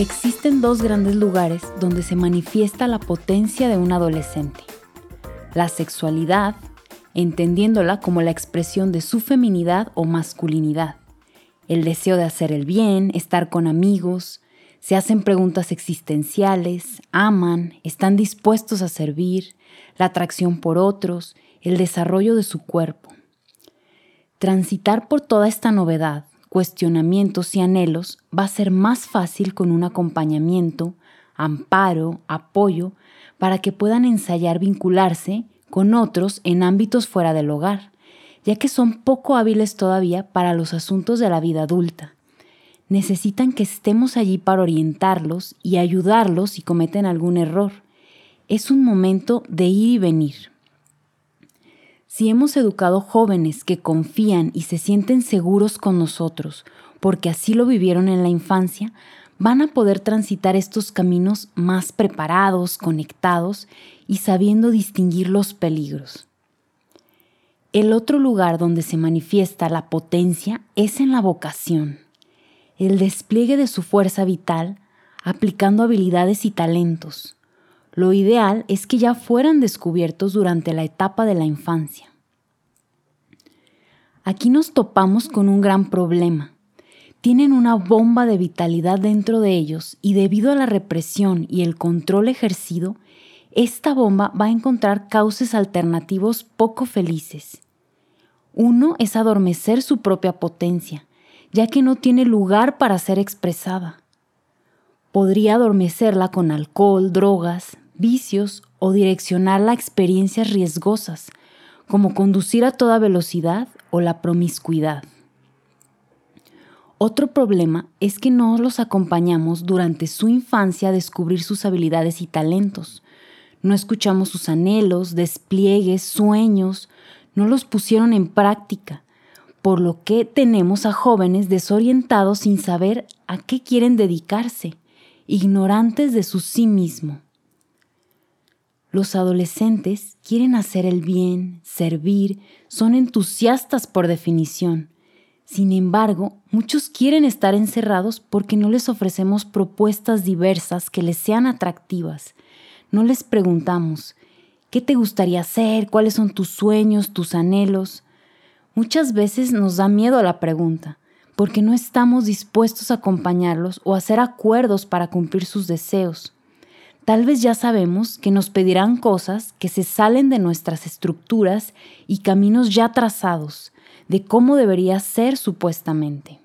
Existen dos grandes lugares donde se manifiesta la potencia de un adolescente. La sexualidad, entendiéndola como la expresión de su feminidad o masculinidad. El deseo de hacer el bien, estar con amigos, se hacen preguntas existenciales, aman, están dispuestos a servir, la atracción por otros, el desarrollo de su cuerpo. Transitar por toda esta novedad cuestionamientos y anhelos va a ser más fácil con un acompañamiento, amparo, apoyo, para que puedan ensayar vincularse con otros en ámbitos fuera del hogar, ya que son poco hábiles todavía para los asuntos de la vida adulta. Necesitan que estemos allí para orientarlos y ayudarlos si cometen algún error. Es un momento de ir y venir. Si hemos educado jóvenes que confían y se sienten seguros con nosotros, porque así lo vivieron en la infancia, van a poder transitar estos caminos más preparados, conectados y sabiendo distinguir los peligros. El otro lugar donde se manifiesta la potencia es en la vocación, el despliegue de su fuerza vital aplicando habilidades y talentos, lo ideal es que ya fueran descubiertos durante la etapa de la infancia. Aquí nos topamos con un gran problema. Tienen una bomba de vitalidad dentro de ellos y debido a la represión y el control ejercido, esta bomba va a encontrar cauces alternativos poco felices. Uno es adormecer su propia potencia, ya que no tiene lugar para ser expresada podría adormecerla con alcohol, drogas, vicios o direccionarla a experiencias riesgosas, como conducir a toda velocidad o la promiscuidad. Otro problema es que no los acompañamos durante su infancia a descubrir sus habilidades y talentos. No escuchamos sus anhelos, despliegues, sueños, no los pusieron en práctica, por lo que tenemos a jóvenes desorientados sin saber a qué quieren dedicarse ignorantes de su sí mismo. Los adolescentes quieren hacer el bien, servir, son entusiastas por definición. Sin embargo, muchos quieren estar encerrados porque no les ofrecemos propuestas diversas que les sean atractivas. No les preguntamos, ¿qué te gustaría hacer? ¿Cuáles son tus sueños, tus anhelos? Muchas veces nos da miedo la pregunta porque no estamos dispuestos a acompañarlos o hacer acuerdos para cumplir sus deseos. Tal vez ya sabemos que nos pedirán cosas que se salen de nuestras estructuras y caminos ya trazados de cómo debería ser supuestamente.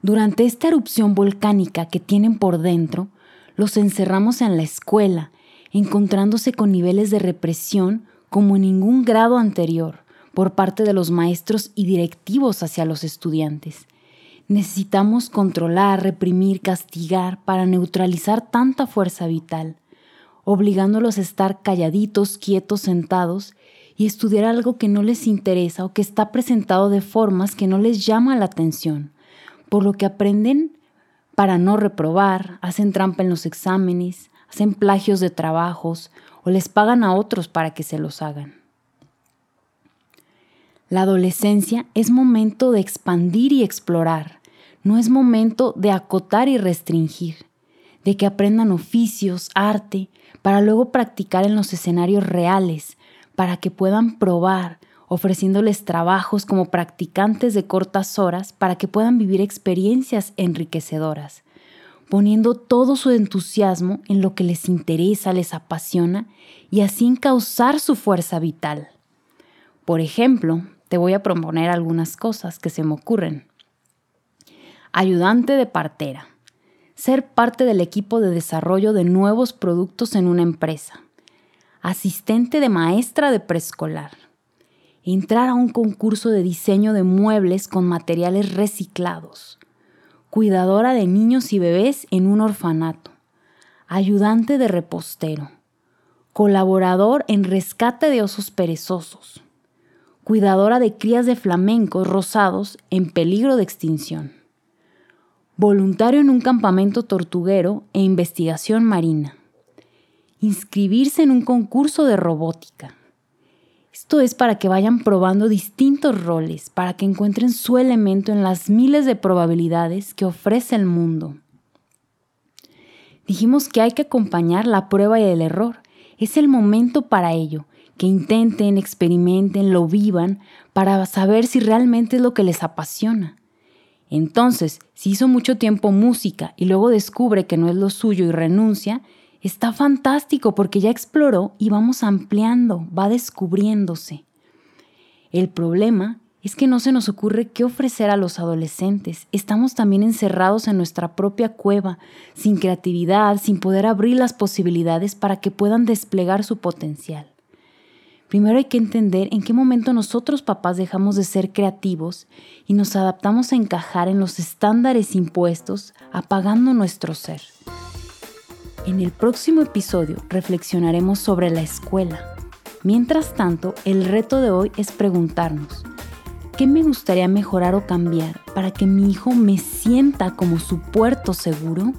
Durante esta erupción volcánica que tienen por dentro, los encerramos en la escuela, encontrándose con niveles de represión como en ningún grado anterior, por parte de los maestros y directivos hacia los estudiantes. Necesitamos controlar, reprimir, castigar para neutralizar tanta fuerza vital, obligándolos a estar calladitos, quietos, sentados y estudiar algo que no les interesa o que está presentado de formas que no les llama la atención, por lo que aprenden para no reprobar, hacen trampa en los exámenes, hacen plagios de trabajos o les pagan a otros para que se los hagan. La adolescencia es momento de expandir y explorar, no es momento de acotar y restringir, de que aprendan oficios, arte, para luego practicar en los escenarios reales, para que puedan probar, ofreciéndoles trabajos como practicantes de cortas horas para que puedan vivir experiencias enriquecedoras, poniendo todo su entusiasmo en lo que les interesa, les apasiona y así encauzar su fuerza vital. Por ejemplo, te voy a proponer algunas cosas que se me ocurren. Ayudante de partera. Ser parte del equipo de desarrollo de nuevos productos en una empresa. Asistente de maestra de preescolar. Entrar a un concurso de diseño de muebles con materiales reciclados. Cuidadora de niños y bebés en un orfanato. Ayudante de repostero. Colaborador en rescate de osos perezosos cuidadora de crías de flamencos rosados en peligro de extinción. Voluntario en un campamento tortuguero e investigación marina. Inscribirse en un concurso de robótica. Esto es para que vayan probando distintos roles, para que encuentren su elemento en las miles de probabilidades que ofrece el mundo. Dijimos que hay que acompañar la prueba y el error. Es el momento para ello, que intenten, experimenten, lo vivan, para saber si realmente es lo que les apasiona. Entonces, si hizo mucho tiempo música y luego descubre que no es lo suyo y renuncia, está fantástico porque ya exploró y vamos ampliando, va descubriéndose. El problema es que no se nos ocurre qué ofrecer a los adolescentes. Estamos también encerrados en nuestra propia cueva, sin creatividad, sin poder abrir las posibilidades para que puedan desplegar su potencial. Primero hay que entender en qué momento nosotros papás dejamos de ser creativos y nos adaptamos a encajar en los estándares impuestos, apagando nuestro ser. En el próximo episodio reflexionaremos sobre la escuela. Mientras tanto, el reto de hoy es preguntarnos, ¿Qué me gustaría mejorar o cambiar para que mi hijo me sienta como su puerto seguro?